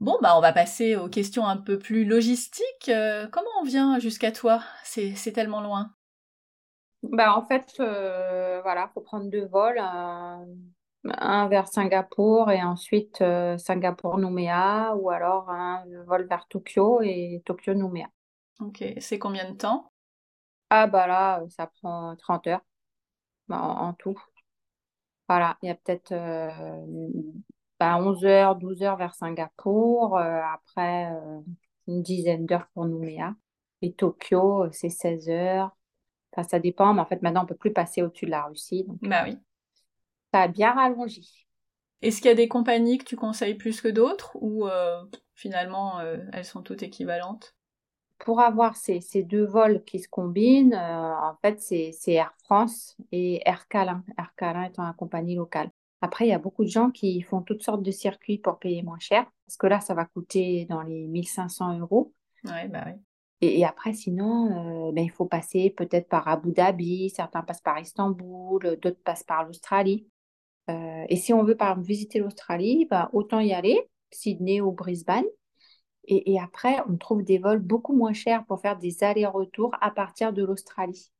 Bon, bah on va passer aux questions un peu plus logistiques. Euh, comment on vient jusqu'à toi? C'est tellement loin. Bah en fait, euh, voilà, faut prendre deux vols, un, un vers Singapour et ensuite euh, Singapour-Nouméa ou alors un vol vers Tokyo et Tokyo-Nouméa. Ok, c'est combien de temps? Ah bah là, ça prend 30 heures bah, en, en tout. Voilà, il y a peut-être euh, bah, 11 heures, 12 heures vers Singapour, euh, après euh, une dizaine d'heures pour Nouméa. Et Tokyo, euh, c'est 16 heures. Enfin, ça dépend, mais en fait, maintenant, on peut plus passer au-dessus de la Russie. Donc, Bah oui. ça a bien rallongé. Est-ce qu'il y a des compagnies que tu conseilles plus que d'autres ou euh, finalement euh, elles sont toutes équivalentes? Pour avoir ces, ces deux vols qui se combinent, euh, en fait, c'est Air France et Air Calin. Air Calin étant une compagnie locale. Après, il y a beaucoup de gens qui font toutes sortes de circuits pour payer moins cher. Parce que là, ça va coûter dans les 1500 euros. Ouais, bah oui. Et, et après, sinon, euh, ben, il faut passer peut-être par Abu Dhabi, certains passent par Istanbul, d'autres passent par l'Australie. Euh, et si on veut, par exemple, visiter l'Australie, ben, autant y aller, Sydney ou Brisbane. Et, et après, on trouve des vols beaucoup moins chers pour faire des allers-retours à partir de l'Australie.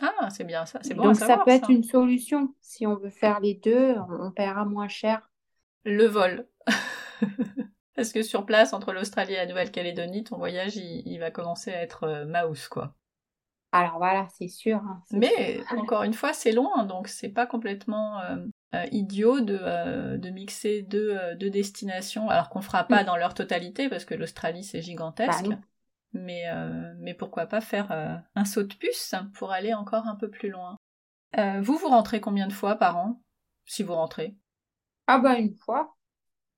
Ah, c'est bien ça, c'est bon à Donc, ça savoir peut être ça. une solution. Si on veut faire les deux, on, paiera moins cher. Le vol. Parce que sur place, entre l'Australie et la Nouvelle-Calédonie, ton voyage, il, il va commencer à être euh, mouse, quoi. Alors voilà, c'est sûr. hein, Mais sûr. encore une fois, c'est loin, donc c'est pas complètement euh, euh, idiot de, euh, de mixer deux, deux destinations, alors qu'on fera pas dans leur totalité, parce que l'Australie c'est Bah gigantesque. Mais, euh, mais pourquoi pas faire euh, un saut de puce pour aller encore un peu plus loin. Euh, vous, vous rentrez combien de fois par an Si vous rentrez? Ah bah une fois,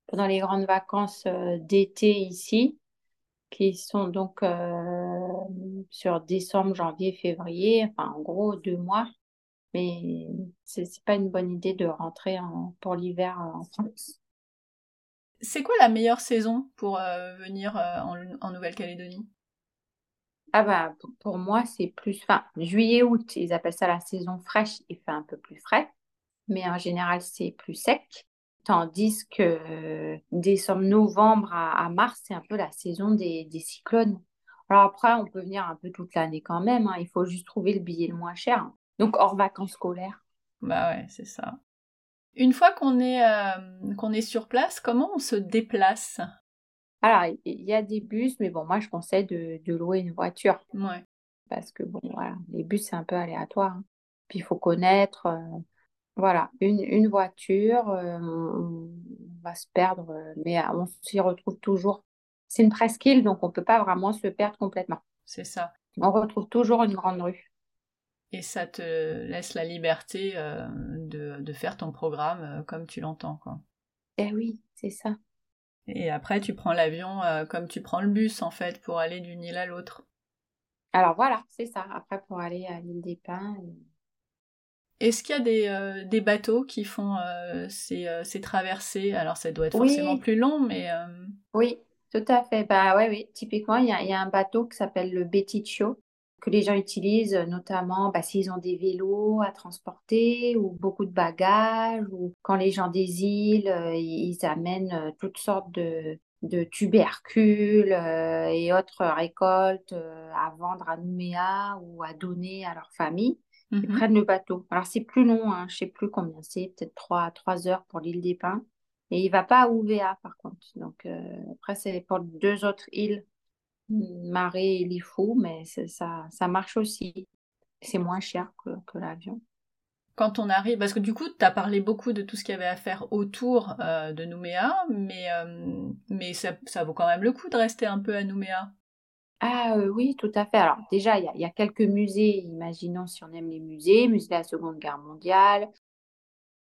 pendant les grandes vacances d'été ici, qui sont donc sur décembre, janvier, février, enfin en gros deux mois. Mais c'est pas une bonne idée de rentrer en- pour l'hiver en France. C'est quoi la meilleure saison pour venir en, en Nouvelle-Calédonie? Ah bah pour, moi c'est plus, enfin juillet, août, ils appellent ça la saison fraîche, il fait un peu plus frais, mais en général c'est plus sec. Tandis que euh, décembre, novembre à, à mars, c'est un peu la saison des, des cyclones. Alors après, on peut venir un peu toute l'année quand même, hein, il faut juste trouver le billet le moins cher. Donc hors vacances scolaires. Bah ouais, c'est ça. Une fois qu'on est, euh, qu'on est sur place, comment on se déplace? Alors, il y a des bus, mais bon, moi je conseille de, de louer une voiture Ouais. parce que bon, voilà, les bus c'est un peu aléatoire. hein. Puis il faut connaître, euh, voilà, une, une voiture, euh, on, va se perdre, mais euh, on s'y retrouve toujours. C'est une presqu'île, donc on peut pas vraiment se perdre complètement. C'est ça. On retrouve toujours une grande rue. Et ça te laisse la liberté euh, de, de faire ton programme comme tu l'entends, quoi. Eh oui, c'est ça. Et après, tu prends l'avion euh, comme tu prends le bus, en fait, pour aller d'une île à l'autre. Alors voilà, c'est ça. Après, pour aller à l'île des Pins. et- Est-ce qu'il y a des, euh, des bateaux qui font euh, ces, ces traversées? Alors, ça doit être forcément plus long, mais... oui, tout à fait. Bah ouais, oui. Typiquement, il y a, il y a un bateau qui s'appelle le Betticho que les gens utilisent, notamment bah, s'ils ont des vélos à transporter ou beaucoup de bagages ou quand les gens des îles, euh, ils ils amènent euh, toutes sortes de, de tubercules euh, et autres récoltes euh, à vendre à Nouméa ou à donner à leur famille. Ils mhm. prennent le bateau. Alors c'est plus long, hein, je sais plus combien c'est, peut-être trois, trois heures pour l'île des Pins. Et il va pas à Ouvéa par contre. Donc euh, après c'est pour deux autres îles, Marée et Lifou, mais ça, ça marche aussi. C'est moins cher que, que l'avion. Quand on arrive, parce que du coup, tu as parlé beaucoup de tout ce qu'il y avait à faire autour euh, de Nouméa, mais, euh, mais ça, ça vaut quand même le coup de rester un peu à Nouméa. Ah euh, oui, tout à fait. Alors déjà, il y a, il y a quelques musées, imaginons si on aime les musées, musée de la Seconde Guerre mondiale,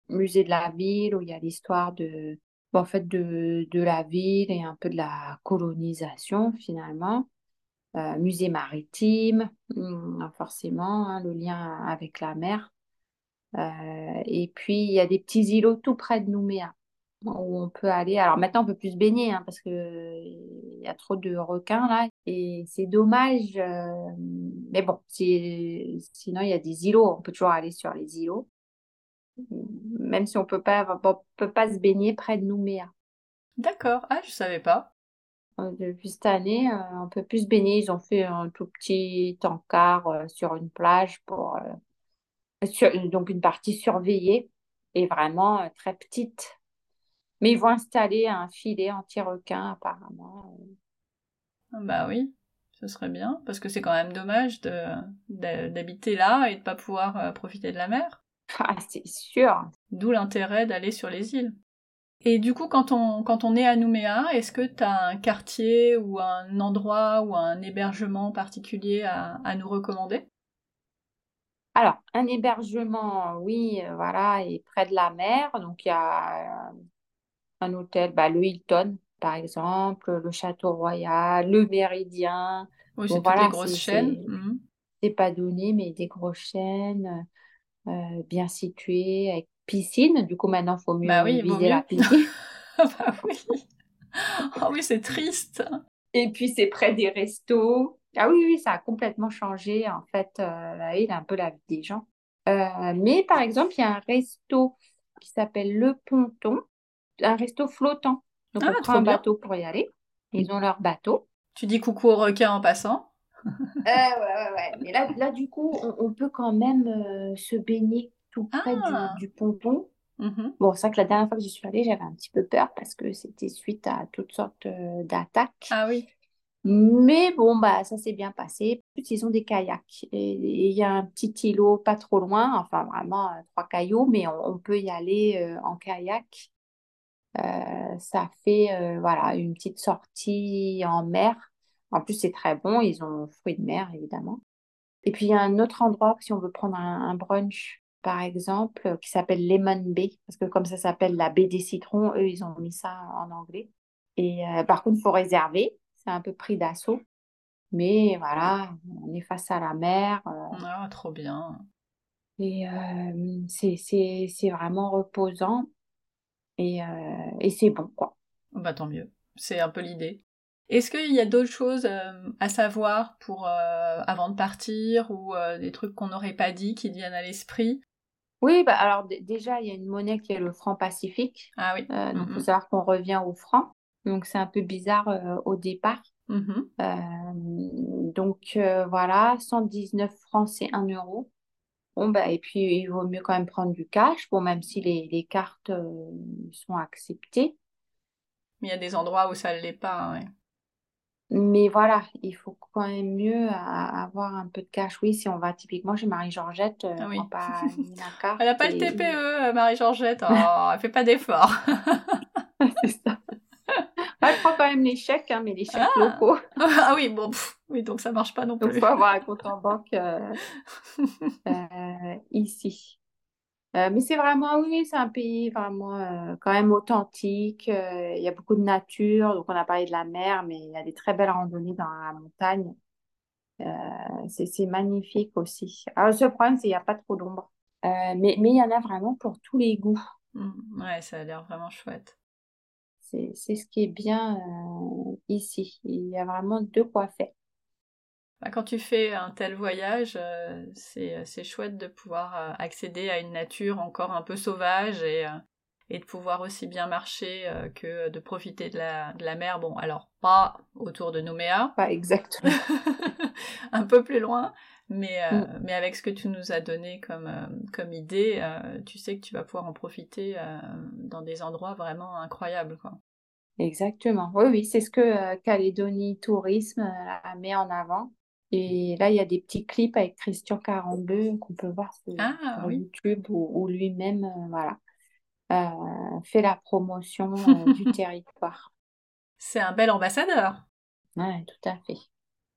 musée de la ville où il y a l'histoire de, en fait, de, de la ville et un peu de la colonisation finalement. Euh, musée maritime, hum, forcément, hein, le lien avec la mer. Euh, et puis, il y a des petits îlots tout près de Nouméa où on peut aller. Alors maintenant, on peut plus se baigner hein, parce que il y a trop de requins là. Et c'est dommage. euh, mais bon, si- sinon, il y a des îlots. On peut toujours aller sur les îlots. Même si on peut pas, on peut pas se baigner près de Nouméa. D'accord. Ah, je savais pas. depuis cette année, on peut plus se baigner. Ils ont fait un tout petit encart sur une plage pour donc une partie surveillée et vraiment très petite. Mais ils vont installer un filet anti-requin apparemment. Bah oui, ce serait bien, parce que c'est quand même dommage d'habiter là et de pas pouvoir euh, profiter de la mer. Ah, c'est sûr. D'où l'intérêt d'aller sur les îles. Et du coup, quand on, quand on est à Nouméa, est-ce que tu as un quartier ou un endroit ou un hébergement particulier à, à nous recommander? Alors, un hébergement, oui, euh, voilà, est près de la mer. Donc, il y a euh, un hôtel, bah, le Hilton, par exemple, le Château Royal, le Méridien. Oui, c'est des grosses chaînes. Mhm. C'est pas donné, mais des grosses chaînes euh, bien situées, avec piscine. Du coup, maintenant, il faut mieux bah oui, viser la piscine. bah oui. Oh oui, c'est triste. Et puis, c'est près des restos. Ah oui, oui, ça a complètement changé, en fait, euh, la il a un peu la vie des gens. Euh, mais par exemple, il y a un resto qui s'appelle Le Ponton, un resto flottant. Donc, ah, on prend un bateau pour y aller. Ils ont leur bateau. Tu dis coucou aux requins en passant ouais, ouais, ouais. Mais là, là du coup, on, peut quand même euh, se baigner tout près du, ah. du, ponton. Mm-hmm. Bon, c'est vrai que la dernière fois que j'y suis allée, j'avais un petit peu peur parce que c'était suite à toutes sortes euh, d'attaques. Ah oui. Mais bon, bah, ça s'est bien passé. Ils ont des kayaks. Et il y a un petit îlot pas trop loin, enfin vraiment trois cailloux, mais on peut y aller en kayak. Euh, ça fait euh, voilà une petite sortie en mer. En plus, c'est très bon. Ils ont fruits de mer, évidemment. Et puis, il y a un autre endroit, si on veut prendre un, brunch, par exemple, qui s'appelle Lemon Bay, parce que comme ça s'appelle la baie des citrons, eux, ils ont mis ça en anglais. Et euh, par contre, il faut réserver. C'est un peu pris d'assaut. Mais voilà, on est face à la mer. ah, trop bien. Et c'est vraiment reposant. Et, euh, et c'est bon, quoi. Bah tant mieux, c'est un peu l'idée. Est-ce qu'il y a d'autres choses euh, à savoir pour euh, avant de partir ou des trucs qu'on n'aurait pas dit qui viennent à l'esprit? Oui, bah alors déjà il y a une monnaie qui est le franc pacifique. Ah oui. donc il faut savoir qu'on revient au franc. Donc c'est un peu bizarre au départ. Mm-hmm. donc voilà, 119 francs c'est 1 euro. Bon, bah, et puis, il vaut mieux quand même prendre du cash, bon, même si les, les cartes euh, sont acceptées. Mais il y a des endroits où ça ne l'est pas, ouais. Mais voilà, il faut quand même mieux avoir un peu de cash. Oui, si on va typiquement chez Marie-Georgette, euh, oui. pas la carte. Elle n'a pas le TPE, Marie-Georgette. Oh, elle fait pas d'effort. C'est ça. Elle prend quand même les chèques, hein, mais les chèques ah. locaux. ah oui, bon, oui, donc ça marche pas non plus. Il faut avoir un compte en banque euh, euh, ici. Euh, mais c'est vraiment, oui, c'est un pays vraiment quand même authentique. Il y a beaucoup de nature. Donc, on a parlé de la mer, mais il y a des très belles randonnées dans la montagne. c'est magnifique aussi. Alors, le seul problème, c'est qu'il n'y a pas trop d'ombre. mais, mais il y en a vraiment pour tous les goûts. Mmh, ouais, ça a l'air vraiment chouette. C'est ce qui est bien ici. Il y a vraiment de quoi faire. Bah, quand tu fais un tel voyage, euh, euh, c'est chouette de pouvoir euh, accéder à une nature encore un peu sauvage et, et de pouvoir aussi bien marcher que de profiter de la, de la, mer. Bon, alors pas autour de Nouméa. Pas exactement. un peu plus loin. Mais, mm. mais avec ce que tu nous as donné comme, comme idée, tu sais que tu vas pouvoir en profiter dans des endroits vraiment incroyables. Quoi. Exactement. Oui, oui, c'est ce que Calédonie Tourisme met en avant. Et là, il y a des petits clips avec Christian 42 qu'on peut voir sur, ah, YouTube où, lui-même euh, voilà, euh, fait la promotion euh, du territoire. C'est un bel ambassadeur. Oui, tout à fait.